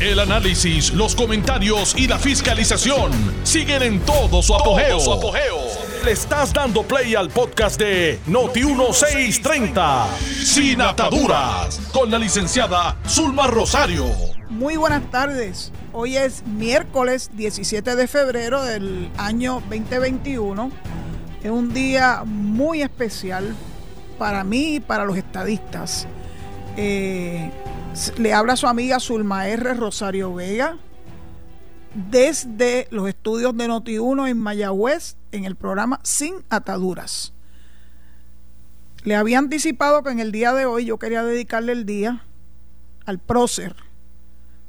El análisis, los comentarios y la fiscalización siguen en todo su apogeo. Le estás dando play al podcast de Noti1630, Sin Ataduras, con la licenciada Zulma Rosario. Muy buenas tardes. Hoy es miércoles 17 de febrero del año 2021. Es un día muy especial para mí y para los estadistas. Eh, le habla su amiga Zulma R. Rosario Vega desde los estudios de Noti1 en Mayagüez en el programa Sin Ataduras. Le había anticipado que en el día de hoy yo quería dedicarle el día al prócer,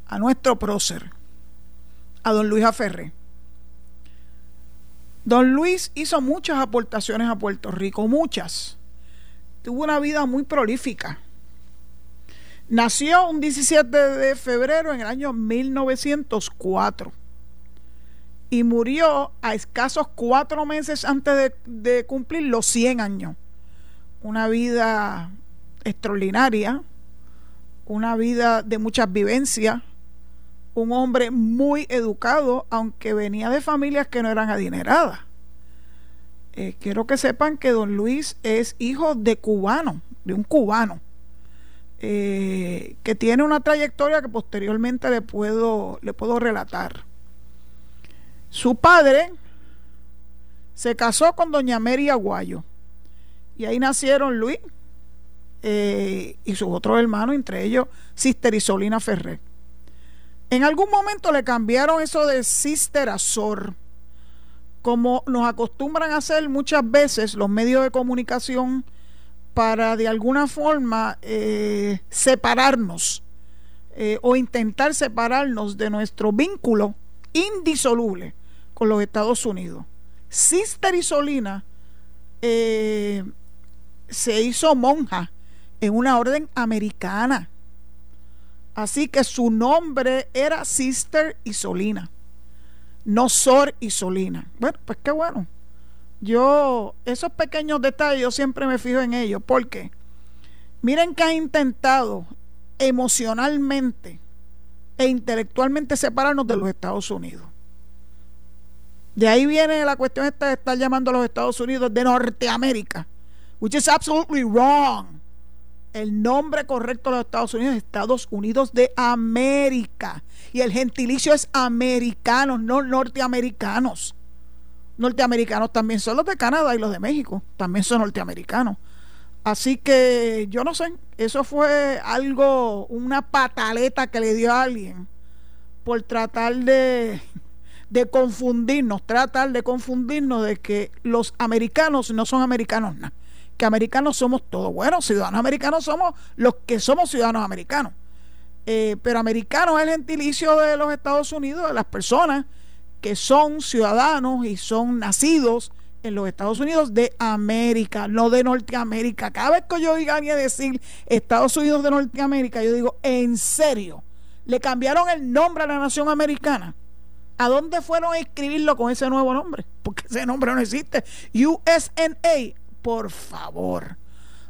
a nuestro prócer, a don Luis Aferre. Don Luis hizo muchas aportaciones a Puerto Rico, muchas. Tuvo una vida muy prolífica Nació un 17 de febrero en el año 1904 y murió a escasos cuatro meses antes de, cumplir los 100 años. Una vida extraordinaria, una vida de muchas vivencias, un hombre muy educado, aunque venía de familias que no eran adineradas. Eh, quiero que sepan que don Luis es hijo de cubano, de un cubano eh, que tiene una trayectoria que posteriormente le puedo, le puedo relatar. Su padre se casó con doña Mary Aguayo y ahí nacieron Luis eh, y sus otros hermanos, entre ellos Sister Isolina Ferrer. En algún momento le cambiaron eso de Sister a Sor, como nos acostumbran a hacer muchas veces los medios de comunicación para de alguna forma eh, separarnos eh, o intentar separarnos de nuestro vínculo indisoluble con los Estados Unidos. Sister Isolina eh, se hizo monja en una orden americana. Así que su nombre era Sister Isolina, no Sor Isolina. Bueno, pues qué bueno yo, esos pequeños detalles, yo siempre me fijo en ellos. porque Miren que ha intentado emocionalmente e intelectualmente separarnos de los Estados Unidos. De ahí viene la cuestión esta de estar llamando a los Estados Unidos de Norteamérica, which is absolutely wrong. El nombre correcto de los Estados Unidos es Estados Unidos de América. Y el gentilicio es americanos, no norteamericanos norteamericanos también son los de Canadá y los de México, también son norteamericanos. Así que yo no sé, eso fue algo, una pataleta que le dio a alguien por tratar de, de confundirnos, tratar de confundirnos de que los americanos no son americanos nada, que americanos somos todos. Bueno, ciudadanos americanos somos los que somos ciudadanos americanos. Eh, pero americano es el gentilicio de los Estados Unidos, de las personas que son ciudadanos y son nacidos en los Estados Unidos de América, no de Norteamérica. Cada vez que yo oiga a decir Estados Unidos de Norteamérica, yo digo, ¿en serio? ¿Le cambiaron el nombre a la nación americana? ¿A dónde fueron a escribirlo con ese nuevo nombre? Porque ese nombre no existe. USNA, por favor.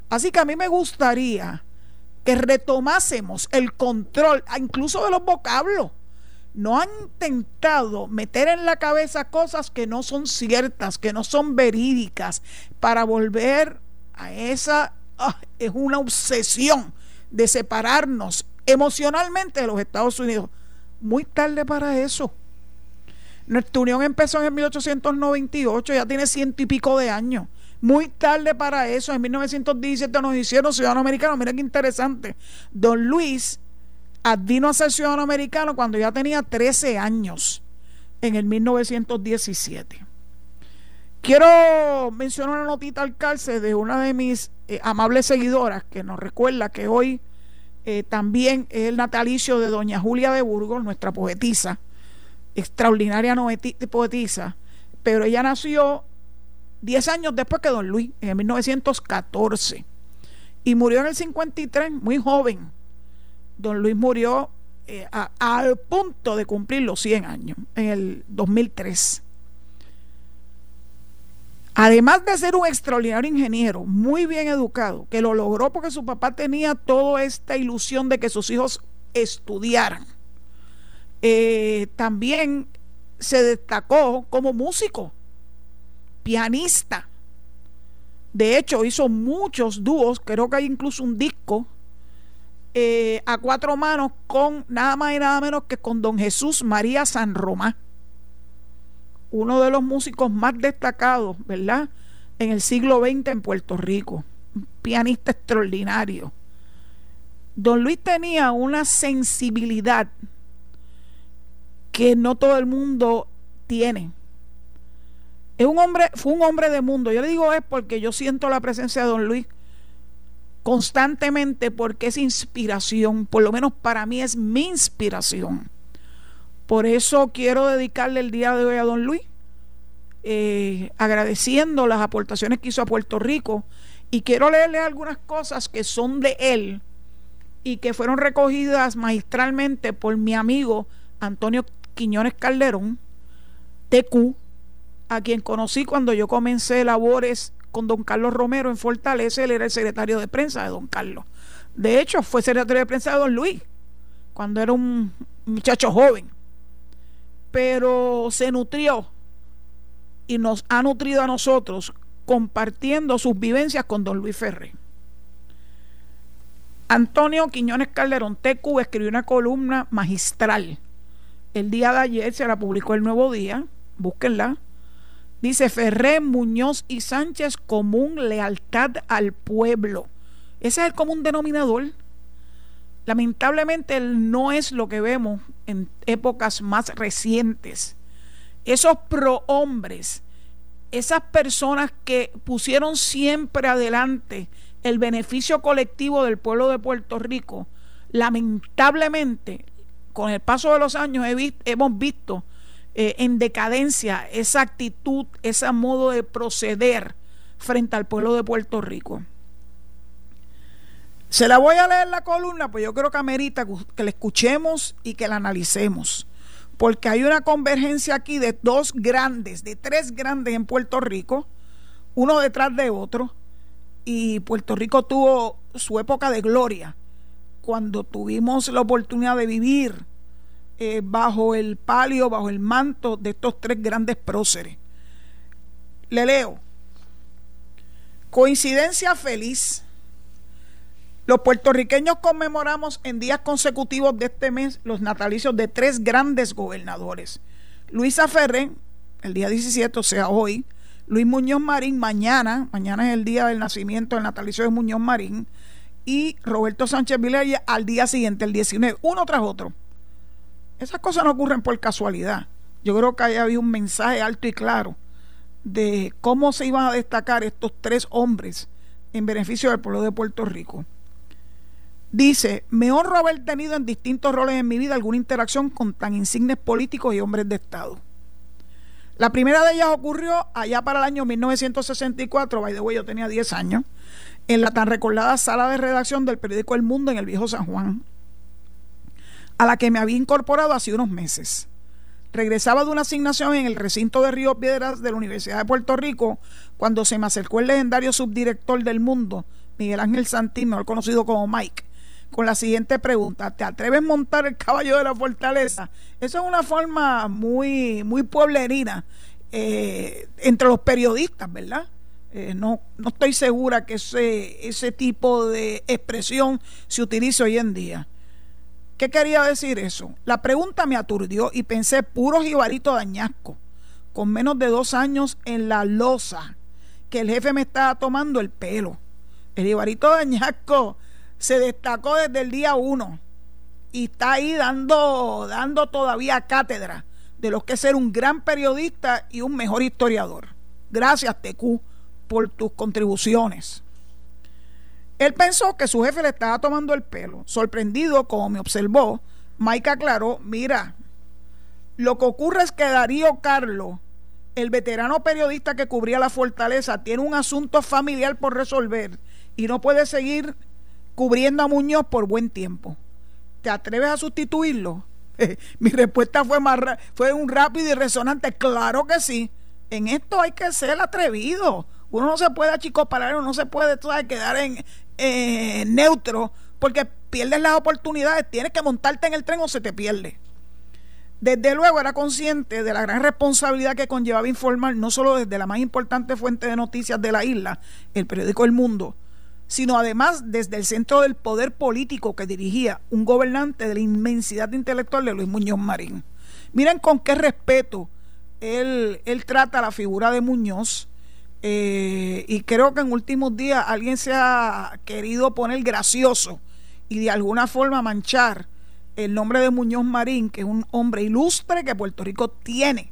Así que a mí me gustaría que retomásemos el control, incluso de los vocablos no han intentado meter en la cabeza cosas que no son ciertas, que no son verídicas, para volver a esa, ah, es una obsesión de separarnos emocionalmente de los Estados Unidos. Muy tarde para eso. Nuestra unión empezó en 1898, ya tiene ciento y pico de años. Muy tarde para eso, en 1917 nos hicieron ciudadanos americanos. Mira qué interesante. Don Luis vino a ser ciudadano americano cuando ya tenía 13 años, en el 1917. Quiero mencionar una notita al cárcel de una de mis eh, amables seguidoras que nos recuerda que hoy eh, también es el natalicio de doña Julia de Burgos, nuestra poetisa, extraordinaria poetisa, pero ella nació 10 años después que don Luis, en el 1914, y murió en el 53, muy joven don Luis murió eh, al punto de cumplir los 100 años, en el 2003. Además de ser un extraordinario ingeniero, muy bien educado, que lo logró porque su papá tenía toda esta ilusión de que sus hijos estudiaran. Eh, también se destacó como músico, pianista. De hecho, hizo muchos dúos, creo que hay incluso un disco eh, a cuatro manos con nada más y nada menos que con don Jesús María San Román, uno de los músicos más destacados, ¿verdad? En el siglo XX en Puerto Rico, un pianista extraordinario. Don Luis tenía una sensibilidad que no todo el mundo tiene. Es un hombre, fue un hombre de mundo. Yo le digo es porque yo siento la presencia de Don Luis constantemente porque es inspiración, por lo menos para mí es mi inspiración. Por eso quiero dedicarle el día de hoy a don Luis, eh, agradeciendo las aportaciones que hizo a Puerto Rico y quiero leerle algunas cosas que son de él y que fueron recogidas magistralmente por mi amigo Antonio Quiñones Calderón, TQ, a quien conocí cuando yo comencé labores con don Carlos Romero en Fortaleza, él era el secretario de prensa de don Carlos. De hecho, fue secretario de prensa de don Luis, cuando era un muchacho joven. Pero se nutrió y nos ha nutrido a nosotros compartiendo sus vivencias con don Luis Ferré. Antonio Quiñones Calderón TQ escribió una columna magistral. El día de ayer se la publicó el Nuevo Día, búsquenla Dice Ferré, Muñoz y Sánchez común lealtad al pueblo. Ese es el común denominador. Lamentablemente no es lo que vemos en épocas más recientes. Esos prohombres, esas personas que pusieron siempre adelante el beneficio colectivo del pueblo de Puerto Rico, lamentablemente, con el paso de los años hemos visto eh, en decadencia esa actitud, ese modo de proceder frente al pueblo de Puerto Rico. Se la voy a leer la columna, pues yo creo que amerita que la escuchemos y que la analicemos, porque hay una convergencia aquí de dos grandes, de tres grandes en Puerto Rico, uno detrás de otro, y Puerto Rico tuvo su época de gloria cuando tuvimos la oportunidad de vivir eh, bajo el palio, bajo el manto de estos tres grandes próceres. Le leo. Coincidencia feliz. Los puertorriqueños conmemoramos en días consecutivos de este mes los natalicios de tres grandes gobernadores. Luisa Ferrer, el día 17, o sea, hoy. Luis Muñoz Marín, mañana, mañana es el día del nacimiento del natalicio de Muñoz Marín. Y Roberto Sánchez Vilella al día siguiente, el 19, uno tras otro. Esas cosas no ocurren por casualidad. Yo creo que ahí había un mensaje alto y claro de cómo se iban a destacar estos tres hombres en beneficio del pueblo de Puerto Rico. Dice, me honro haber tenido en distintos roles en mi vida alguna interacción con tan insignes políticos y hombres de Estado. La primera de ellas ocurrió allá para el año 1964, by the way, yo tenía 10 años, en la tan recordada sala de redacción del periódico El Mundo en el Viejo San Juan, a la que me había incorporado hace unos meses. Regresaba de una asignación en el recinto de Río Piedras de la Universidad de Puerto Rico cuando se me acercó el legendario subdirector del mundo, Miguel Ángel Santín, mejor conocido como Mike, con la siguiente pregunta: ¿Te atreves a montar el caballo de la fortaleza? Eso es una forma muy, muy pueblerina eh, entre los periodistas, ¿verdad? Eh, no, no estoy segura que ese, ese tipo de expresión se utilice hoy en día. ¿Qué quería decir eso? La pregunta me aturdió y pensé puro jibarito dañasco, con menos de dos años en la losa, que el jefe me estaba tomando el pelo. El jibarito dañasco se destacó desde el día uno y está ahí dando, dando todavía cátedra de lo que es ser un gran periodista y un mejor historiador. Gracias, TQ, por tus contribuciones. Él pensó que su jefe le estaba tomando el pelo. Sorprendido, como me observó, Mike aclaró, mira, lo que ocurre es que Darío Carlos, el veterano periodista que cubría la fortaleza, tiene un asunto familiar por resolver y no puede seguir cubriendo a Muñoz por buen tiempo. ¿Te atreves a sustituirlo? Mi respuesta fue, más fue un rápido y resonante. Claro que sí. En esto hay que ser atrevido. Uno no se puede achicoparar, uno no se puede quedar en, eh, neutro porque pierdes las oportunidades, tienes que montarte en el tren o se te pierde. Desde luego era consciente de la gran responsabilidad que conllevaba informar no solo desde la más importante fuente de noticias de la isla, el periódico El Mundo, sino además desde el centro del poder político que dirigía un gobernante de la inmensidad intelectual de Luis Muñoz Marín. Miren con qué respeto él, él trata la figura de Muñoz eh, y creo que en últimos días alguien se ha querido poner gracioso y de alguna forma manchar el nombre de Muñoz Marín, que es un hombre ilustre que Puerto Rico tiene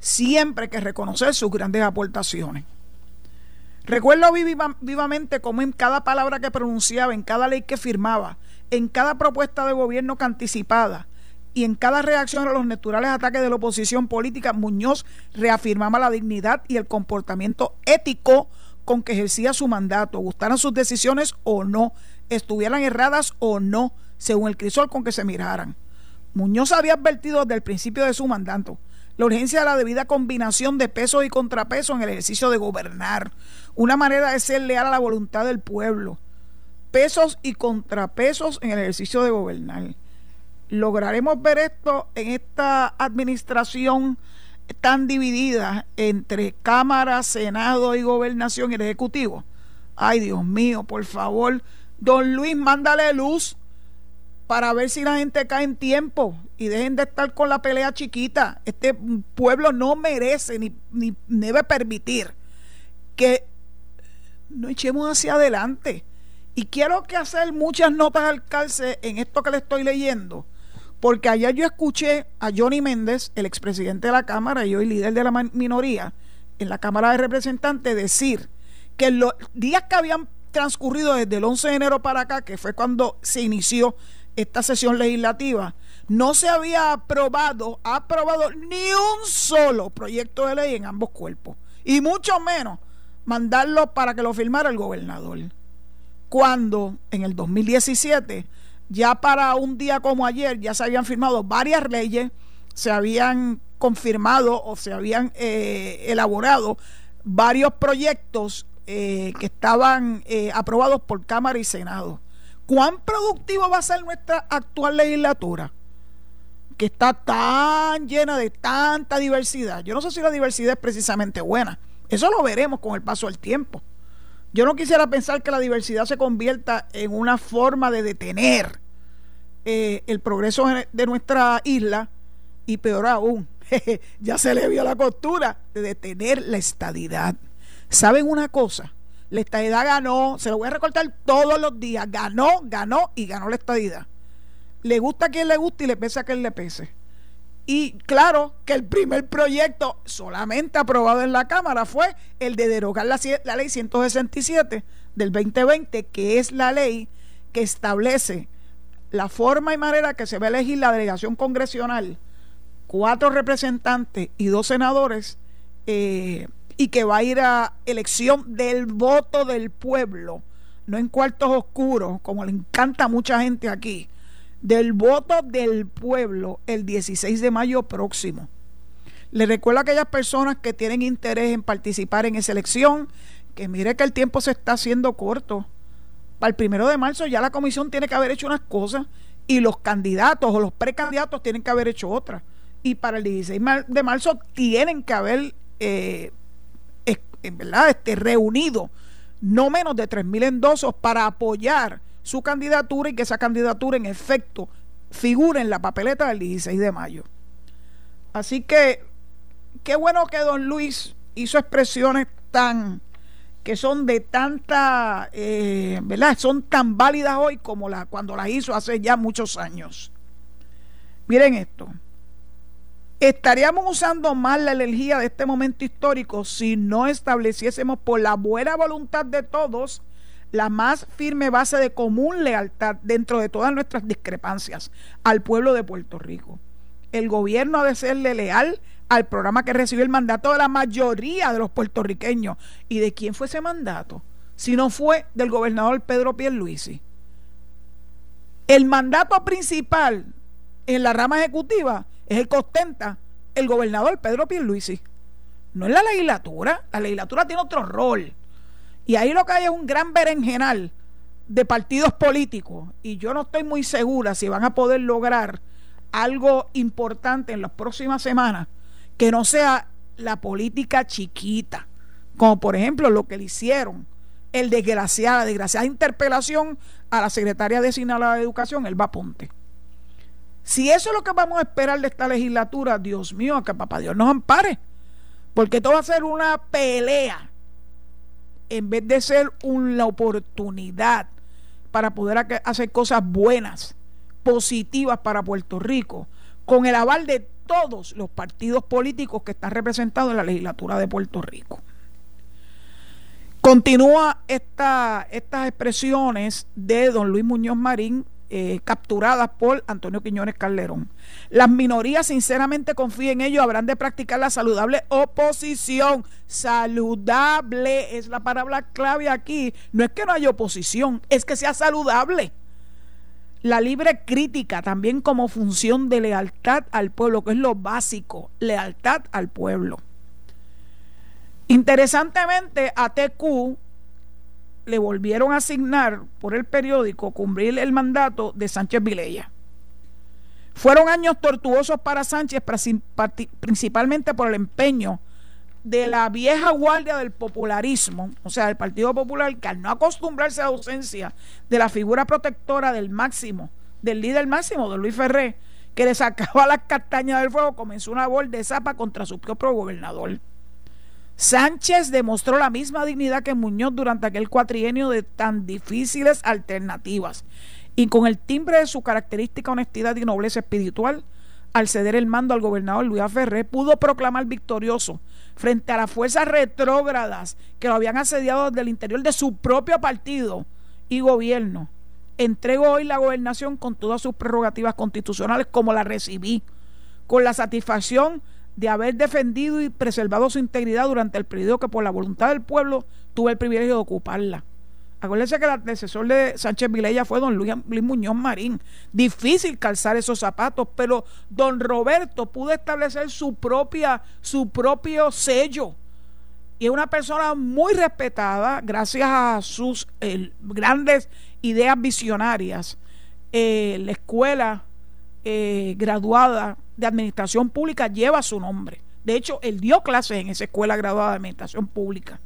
siempre que reconocer sus grandes aportaciones. Recuerdo vivamente cómo en cada palabra que pronunciaba, en cada ley que firmaba, en cada propuesta de gobierno que anticipada y en cada reacción a los naturales ataques de la oposición política, Muñoz reafirmaba la dignidad y el comportamiento ético con que ejercía su mandato, gustaran sus decisiones o no, estuvieran erradas o no, según el crisol con que se miraran. Muñoz había advertido desde el principio de su mandato la urgencia de la debida combinación de pesos y contrapesos en el ejercicio de gobernar, una manera de ser leal a la voluntad del pueblo, pesos y contrapesos en el ejercicio de gobernar. ¿Lograremos ver esto en esta administración tan dividida entre Cámara, Senado y Gobernación y el Ejecutivo? Ay, Dios mío, por favor, don Luis, mándale luz para ver si la gente cae en tiempo y dejen de estar con la pelea chiquita. Este pueblo no merece ni, ni debe permitir que no echemos hacia adelante. Y quiero que hacer muchas notas al en esto que le estoy leyendo, porque ayer yo escuché a Johnny Méndez, el expresidente de la Cámara y hoy líder de la minoría en la Cámara de Representantes, decir que los días que habían transcurrido desde el 11 de enero para acá, que fue cuando se inició esta sesión legislativa, no se había aprobado, aprobado ni un solo proyecto de ley en ambos cuerpos, y mucho menos mandarlo para que lo firmara el gobernador. Cuando en el 2017, ya para un día como ayer, ya se habían firmado varias leyes, se habían confirmado o se habían eh, elaborado varios proyectos eh, que estaban eh, aprobados por Cámara y Senado. ¿Cuán productivo va a ser nuestra actual legislatura? Que está tan llena de tanta diversidad. Yo no sé si la diversidad es precisamente buena. Eso lo veremos con el paso del tiempo. Yo no quisiera pensar que la diversidad se convierta en una forma de detener eh, el progreso de nuestra isla y peor aún, ya se le vio la costura de detener la estadidad. ¿Saben una cosa? La estadidad ganó, se lo voy a recortar todos los días, ganó, ganó y ganó la estadidad. Le gusta a quien le guste y le pese a quien le pese. Y claro que el primer proyecto solamente aprobado en la Cámara fue el de derogar la, ley 167 del 2020, que es la ley que establece la forma y manera que se va a elegir la delegación congresional, cuatro representantes y dos senadores eh, y que va a ir a elección del voto del pueblo, no en cuartos oscuros, como le encanta a mucha gente aquí, del voto del pueblo el 16 de mayo próximo. Le recuerdo a aquellas personas que tienen interés en participar en esa elección que mire que el tiempo se está haciendo corto. Para el primero de marzo ya la comisión tiene que haber hecho unas cosas y los candidatos o los precandidatos tienen que haber hecho otras. Y para el 16 de marzo tienen que haber eh, verdad este, reunido no menos de 3.000 endosos para apoyar su candidatura y que esa candidatura en efecto figure en la papeleta del 16 de mayo. Así que qué bueno que don Luis hizo expresiones tan que son de tanta, eh, ¿verdad? Son tan válidas hoy como la, cuando las hizo hace ya muchos años. Miren esto. Estaríamos usando mal la energía de este momento histórico si no estableciésemos por la buena voluntad de todos la más firme base de común lealtad dentro de todas nuestras discrepancias al pueblo de Puerto Rico. El gobierno ha de serle leal al programa que recibió el mandato de la mayoría de los puertorriqueños. ¿Y de quién fue ese mandato? Si no fue del gobernador Pedro Pierluisi. El mandato principal en la rama ejecutiva es el que ostenta el gobernador Pedro Pierluisi. No es la legislatura, la legislatura tiene otro rol. Y ahí lo que hay es un gran berenjenal de partidos políticos. Y yo no estoy muy segura si van a poder lograr algo importante en las próximas semanas que no sea la política chiquita, como por ejemplo lo que le hicieron el desgraciada, desgraciada interpelación a la secretaria designada de Educación, Elba Ponte. Si eso es lo que vamos a esperar de esta legislatura, Dios mío, que papá Dios nos ampare, porque esto va a ser una pelea en vez de ser una oportunidad para poder hacer cosas buenas, positivas para Puerto Rico, con el aval de todos los partidos políticos que están representados en la legislatura de Puerto Rico. Continúa esta, estas expresiones de don Luis Muñoz Marín eh, capturadas por Antonio Quiñones Calderón. Las minorías sinceramente confíen en ello, habrán de practicar la saludable oposición. Saludable es la palabra clave aquí. No es que no haya oposición, es que sea saludable. La libre crítica también como función de lealtad al pueblo, que es lo básico, lealtad al pueblo. Interesantemente, a TQ le volvieron a asignar por el periódico cumplir el mandato de Sánchez Vilella. Fueron años tortuosos para Sánchez, principalmente por el empeño de la vieja guardia del popularismo, o sea, del Partido Popular, que al no acostumbrarse a la ausencia de la figura protectora del máximo, del líder máximo, de Luis Ferré, que le sacaba las castañas del fuego, comenzó una voz de zapa contra su propio gobernador. Sánchez demostró la misma dignidad que Muñoz durante aquel cuatrienio de tan difíciles alternativas y con el timbre de su característica honestidad y nobleza espiritual, al ceder el mando al gobernador Luis Ferré, pudo proclamar victorioso frente a las fuerzas retrógradas que lo habían asediado desde el interior de su propio partido y gobierno. Entrego hoy la gobernación con todas sus prerrogativas constitucionales como la recibí, con la satisfacción de haber defendido y preservado su integridad durante el periodo que por la voluntad del pueblo tuve el privilegio de ocuparla. Acuérdense que el antecesor de Sánchez Vilella fue don Luis, Muñoz Marín. Difícil calzar esos zapatos, pero don Roberto pudo establecer su propia, su propio sello. Y es una persona muy respetada gracias a sus grandes ideas visionarias. Eh, la escuela eh, graduada de Administración Pública lleva su nombre. De hecho, él dio clases en esa escuela graduada de Administración Pública.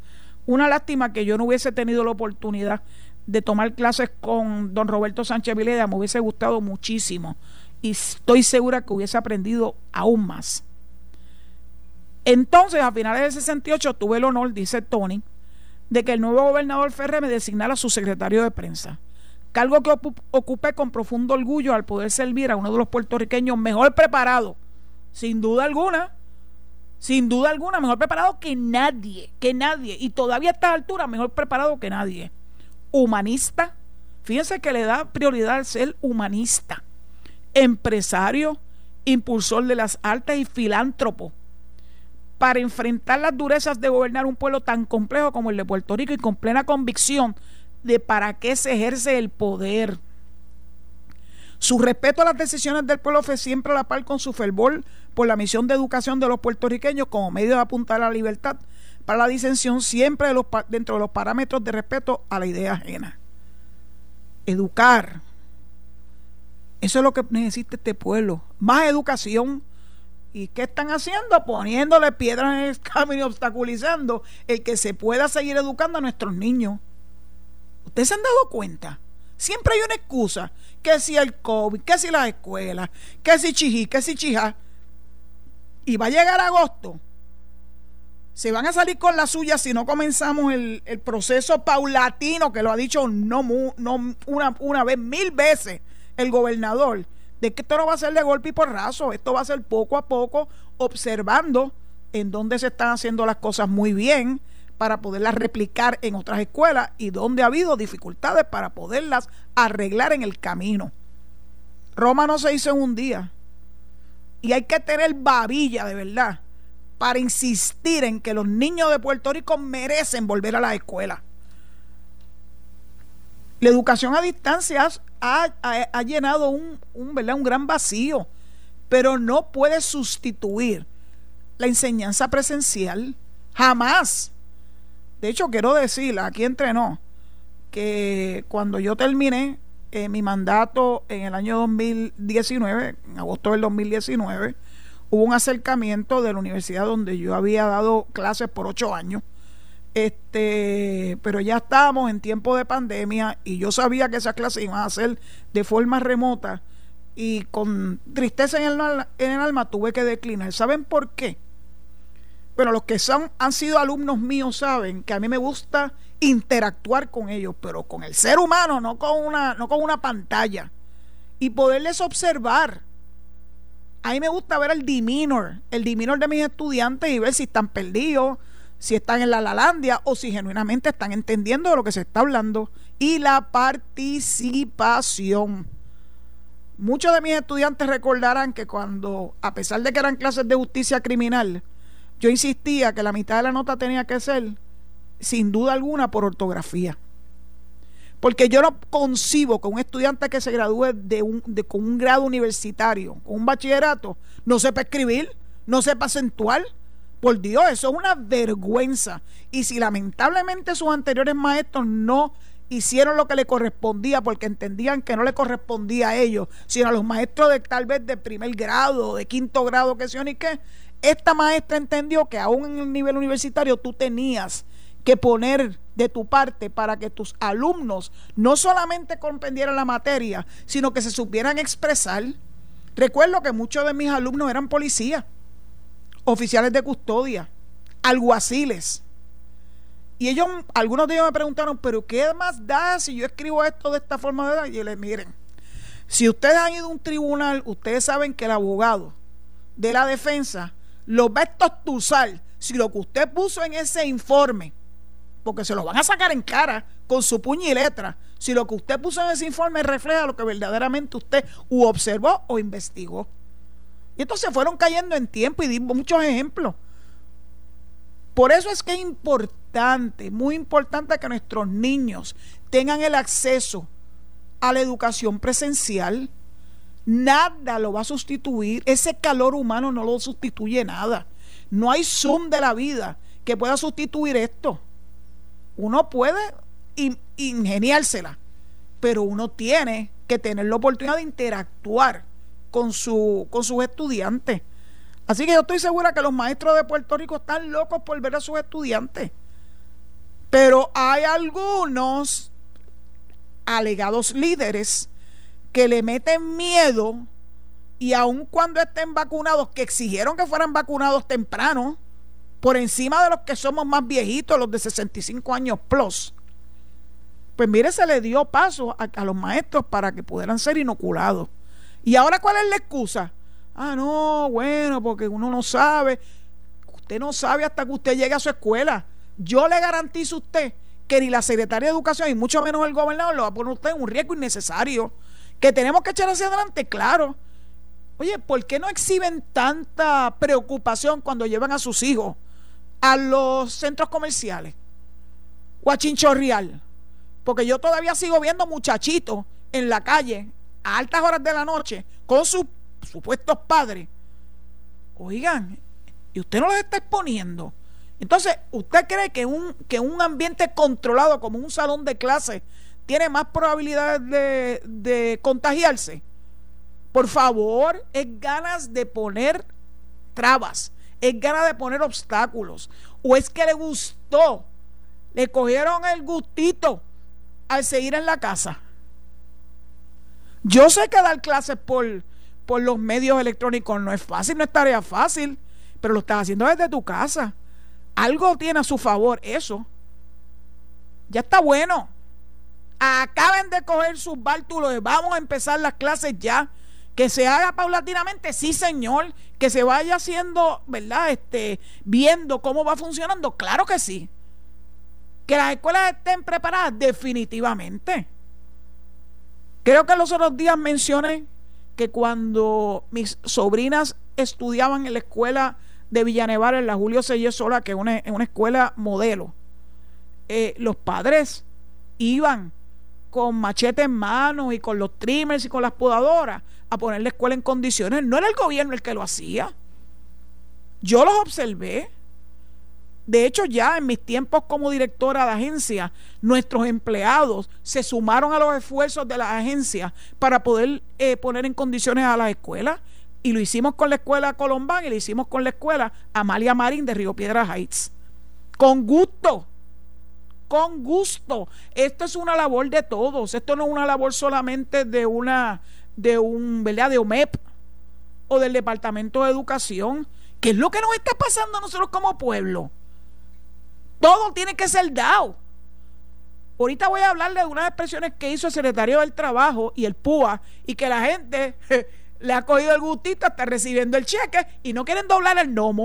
Una lástima que yo no hubiese tenido la oportunidad de tomar clases con don Roberto Sánchez Vileda, me hubiese gustado muchísimo y estoy segura que hubiese aprendido aún más. Entonces, a finales del 68, tuve el honor, dice Tony, de que el nuevo gobernador Ferre me designara su secretario de prensa cargo que ocupé con profundo orgullo al poder servir a uno de los puertorriqueños mejor preparado, sin duda alguna, sin duda alguna, mejor preparado que nadie, que nadie, y todavía a estas alturas mejor preparado que nadie. Humanista, fíjense que le da prioridad al ser humanista, empresario, impulsor de las altas y filántropo, para enfrentar las durezas de gobernar un pueblo tan complejo como el de Puerto Rico y con plena convicción de para qué se ejerce el poder. Su respeto a las decisiones del pueblo fue siempre a la par con su fervor por la misión de educación de los puertorriqueños como medio de apuntar a la libertad para la disensión siempre de los, dentro de los parámetros de respeto a la idea ajena. Educar. Eso es lo que necesita este pueblo. Más educación. ¿Y qué están haciendo? Poniéndole piedras en el camino y obstaculizando el que se pueda seguir educando a nuestros niños. ¿Ustedes se han dado cuenta? Siempre hay una excusa. Que si el COVID, que si las escuelas, que si chijí, que si chija. Y va a llegar agosto. Se van a salir con la suya si no comenzamos el, proceso paulatino, que lo ha dicho no, no una, una vez, mil veces el gobernador, de que esto no va a ser de golpe y porrazo, esto va a ser poco a poco, observando en dónde se están haciendo las cosas muy bien, para poderlas replicar en otras escuelas y donde ha habido dificultades para poderlas arreglar en el camino. Roma no se hizo en un día. Y hay que tener babilla de verdad para insistir en que los niños de Puerto Rico merecen volver a la escuela. La educación a distancia ha, llenado un, un, ¿verdad? un gran vacío, pero no puede sustituir la enseñanza presencial. Jamás. De hecho, quiero decir, aquí entrenó, que cuando yo terminé en mi mandato en el año 2019, en agosto del 2019, hubo un acercamiento de la universidad donde yo había dado clases por ocho años. Este, pero ya estábamos en tiempo de pandemia y yo sabía que esas clases iban a ser de forma remota y con tristeza en el, en el alma tuve que declinar. ¿Saben por qué? Bueno, los que son, han sido alumnos míos saben que a mí me gusta interactuar con ellos, pero con el ser humano, no con una, no con una pantalla. Y poderles observar. A mí me gusta ver el demeanor, el demeanor de mis estudiantes y ver si están perdidos, si están en la lalandia o si genuinamente están entendiendo de lo que se está hablando. Y la participación. Muchos de mis estudiantes recordarán que cuando, a pesar de que eran clases de justicia criminal, yo insistía que la mitad de la nota tenía que ser, sin duda alguna, por ortografía. Porque yo no concibo que un estudiante que se gradúe de un, de, con un grado universitario, con un bachillerato, no sepa escribir, no sepa acentuar. Por Dios, eso es una vergüenza. Y si lamentablemente sus anteriores maestros no hicieron lo que le correspondía porque entendían que no le correspondía a ellos, sino a los maestros de tal vez de primer grado, de quinto grado, que sé ni qué, esta maestra entendió que aún en el nivel universitario tú tenías que poner de tu parte para que tus alumnos no solamente comprendieran la materia, sino que se supieran expresar. Recuerdo que muchos de mis alumnos eran policías, oficiales de custodia, alguaciles. Y ellos, algunos de ellos me preguntaron, pero ¿qué más da si yo escribo esto de esta forma? Y yo les miren, si ustedes han ido a un tribunal, ustedes saben que el abogado de la defensa lo va a estostuzar si lo que usted puso en ese informe, porque se lo van a sacar en cara con su puño y letra, si lo que usted puso en ese informe refleja lo que verdaderamente usted observó o investigó. Y entonces fueron cayendo en tiempo y dimos muchos ejemplos. Por eso es que es importante, muy importante que nuestros niños tengan el acceso a la educación presencial Nada lo va a sustituir. Ese calor humano no lo sustituye nada. No hay Zoom de la vida que pueda sustituir esto. Uno puede ingeniársela, pero uno tiene que tener la oportunidad de interactuar con, su, con sus estudiantes. Así que yo estoy segura que los maestros de Puerto Rico están locos por ver a sus estudiantes. Pero hay algunos alegados líderes que le meten miedo y aun cuando estén vacunados, que exigieron que fueran vacunados temprano, por encima de los que somos más viejitos, los de 65 años plus, pues mire, se le dio paso a, a los maestros para que pudieran ser inoculados. ¿Y ahora cuál es la excusa? Ah, no, bueno, porque uno no sabe. Usted no sabe hasta que usted llegue a su escuela. Yo le garantizo a usted que ni la Secretaría de Educación y mucho menos el gobernador lo va a poner usted en un riesgo innecesario. Que tenemos que echar hacia adelante, claro. Oye, ¿por qué no exhiben tanta preocupación cuando llevan a sus hijos a los centros comerciales o a Chinchorrial? Porque yo todavía sigo viendo muchachitos en la calle a altas horas de la noche con sus supuestos padres. Oigan, y usted no los está exponiendo. Entonces, ¿usted cree que un, que un ambiente controlado como un salón de clase tiene más probabilidades de, contagiarse. Por favor, es ganas de poner trabas, es ganas de poner obstáculos, o es que le gustó, le cogieron el gustito al seguir en la casa. Yo sé que dar clases por, por los medios electrónicos no es fácil, no es tarea fácil, pero lo estás haciendo desde tu casa. Algo tiene a su favor eso. Ya está bueno acaben de coger sus bártulos, vamos a empezar las clases ya. Que se haga paulatinamente, sí señor, que se vaya haciendo, ¿verdad? Este, viendo cómo va funcionando, claro que sí. Que las escuelas estén preparadas, definitivamente. Creo que los otros días mencioné que cuando mis sobrinas estudiaban en la escuela de Villanevar, en la Julio Sellé Sola, que es una, una escuela modelo, eh, los padres iban con machete en mano y con los trimmers y con las podadoras a poner la escuela en condiciones. No era el gobierno el que lo hacía. Yo los observé. De hecho, ya en mis tiempos como directora de agencia, nuestros empleados se sumaron a los esfuerzos de la agencia para poder eh, poner en condiciones a las escuelas. Y lo hicimos con la escuela Colombán y lo hicimos con la escuela Amalia Marín de Río Piedra Heights. Con gusto, con gusto. Esto es una labor de todos. Esto no es una labor solamente de una, de un, ¿verdad? De OMEP o del Departamento de Educación. ¿Qué es lo que nos está pasando a nosotros como pueblo? Todo tiene que ser dado. Ahorita voy a hablarle de unas expresiones que hizo el secretario del Trabajo y el PUA y que la gente le ha cogido el gustito, está recibiendo el cheque y no quieren doblar el gnomo.